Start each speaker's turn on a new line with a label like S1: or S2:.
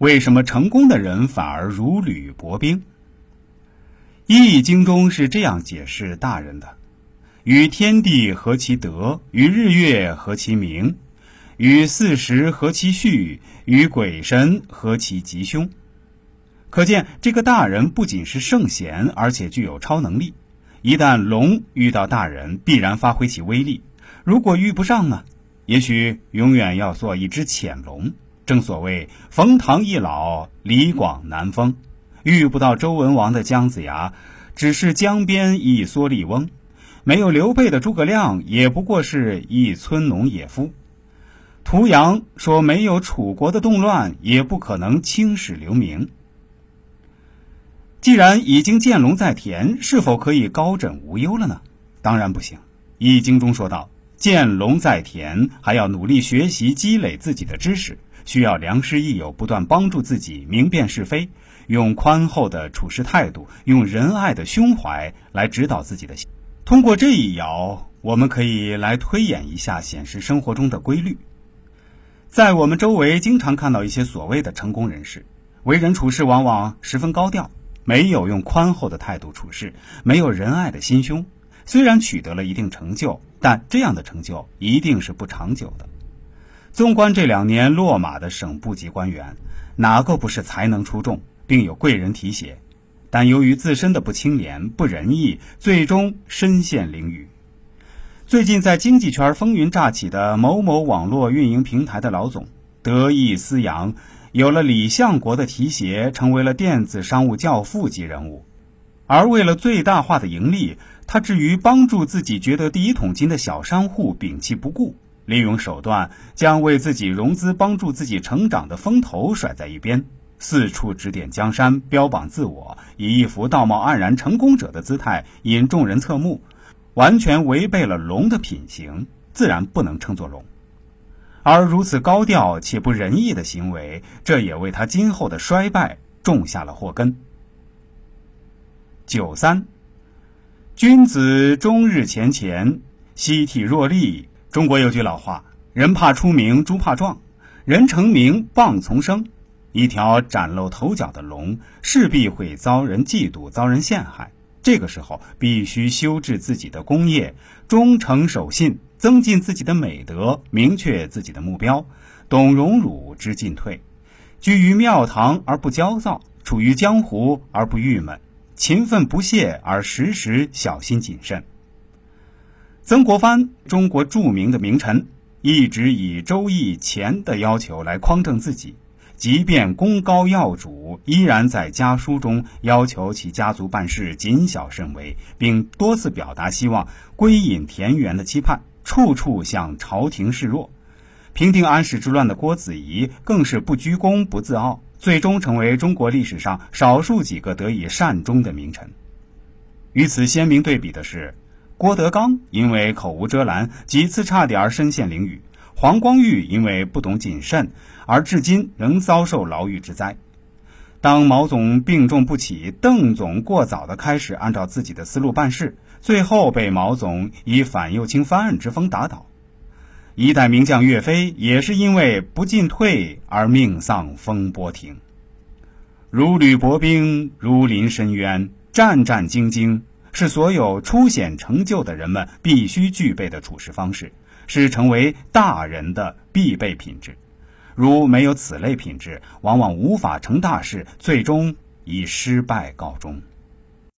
S1: 为什么成功的人反而如履薄冰？《易经》中是这样解释大人的：“与天地合其德，与日月合其明，与四时合其序，与鬼神合其吉凶。”可见，这个大人不仅是圣贤，而且具有超能力。一旦龙遇到大人，必然发挥其威力；如果遇不上呢？也许永远要做一只潜龙。正所谓“冯唐易老，李广难封”，遇不到周文王的姜子牙，只是江边一蓑笠翁；没有刘备的诸葛亮，也不过是一村农野夫。屠阳说：“没有楚国的动乱，也不可能青史留名。”既然已经见龙在田，是否可以高枕无忧了呢？当然不行。《易经》中说道。见龙在田，还要努力学习积累自己的知识，需要良师益友不断帮助自己明辨是非，用宽厚的处事态度，用仁爱的胸怀来指导自己的。通过这一爻，我们可以来推演一下现实生活中的规律。在我们周围，经常看到一些所谓的成功人士，为人处事往往十分高调，没有用宽厚的态度处事，没有仁爱的心胸。虽然取得了一定成就，但这样的成就一定是不长久的。纵观这两年落马的省部级官员，哪个不是才能出众，并有贵人提携？但由于自身的不清廉、不仁义，最终身陷囹圄。最近在经济圈风云乍起的某某网络运营平台的老总，得意思扬，有了李相国的提携，成为了电子商务教父级人物。而为了最大化的盈利，他至于帮助自己觉得第一桶金的小商户摒弃不顾，利用手段将为自己融资、帮助自己成长的风头甩在一边，四处指点江山，标榜自我，以一副道貌岸然成功者的姿态引众人侧目，完全违背了龙的品行，自然不能称作龙。而如此高调且不仁义的行为，这也为他今后的衰败种下了祸根。九三，君子终日乾乾，息体若厉。中国有句老话：“人怕出名，猪怕壮；人成名，蚌从生。”一条崭露头角的龙，势必会遭人嫉妒，遭人陷害。这个时候，必须修治自己的功业，忠诚守信，增进自己的美德，明确自己的目标，懂荣辱知进退，居于庙堂而不焦躁，处于江湖而不郁闷。勤奋不懈，而时时小心谨慎。曾国藩，中国著名的名臣，一直以《周易》乾的要求来匡正自己，即便功高耀主，依然在家书中要求其家族办事谨小慎微，并多次表达希望归隐田园的期盼，处处向朝廷示弱。平定安史之乱的郭子仪，更是不居功不自傲。最终成为中国历史上少数几个得以善终的名臣。与此鲜明对比的是，郭德纲因为口无遮拦，几次差点身陷囹圄；黄光裕因为不懂谨慎，而至今仍遭受牢狱之灾。当毛总病重不起，邓总过早的开始按照自己的思路办事，最后被毛总以反右倾翻案之风打倒。一代名将岳飞也是因为不进退而命丧风波亭。如履薄冰，如临深渊，战战兢兢，是所有初显成就的人们必须具备的处事方式，是成为大人的必备品质。如没有此类品质，往往无法成大事，最终以失败告终。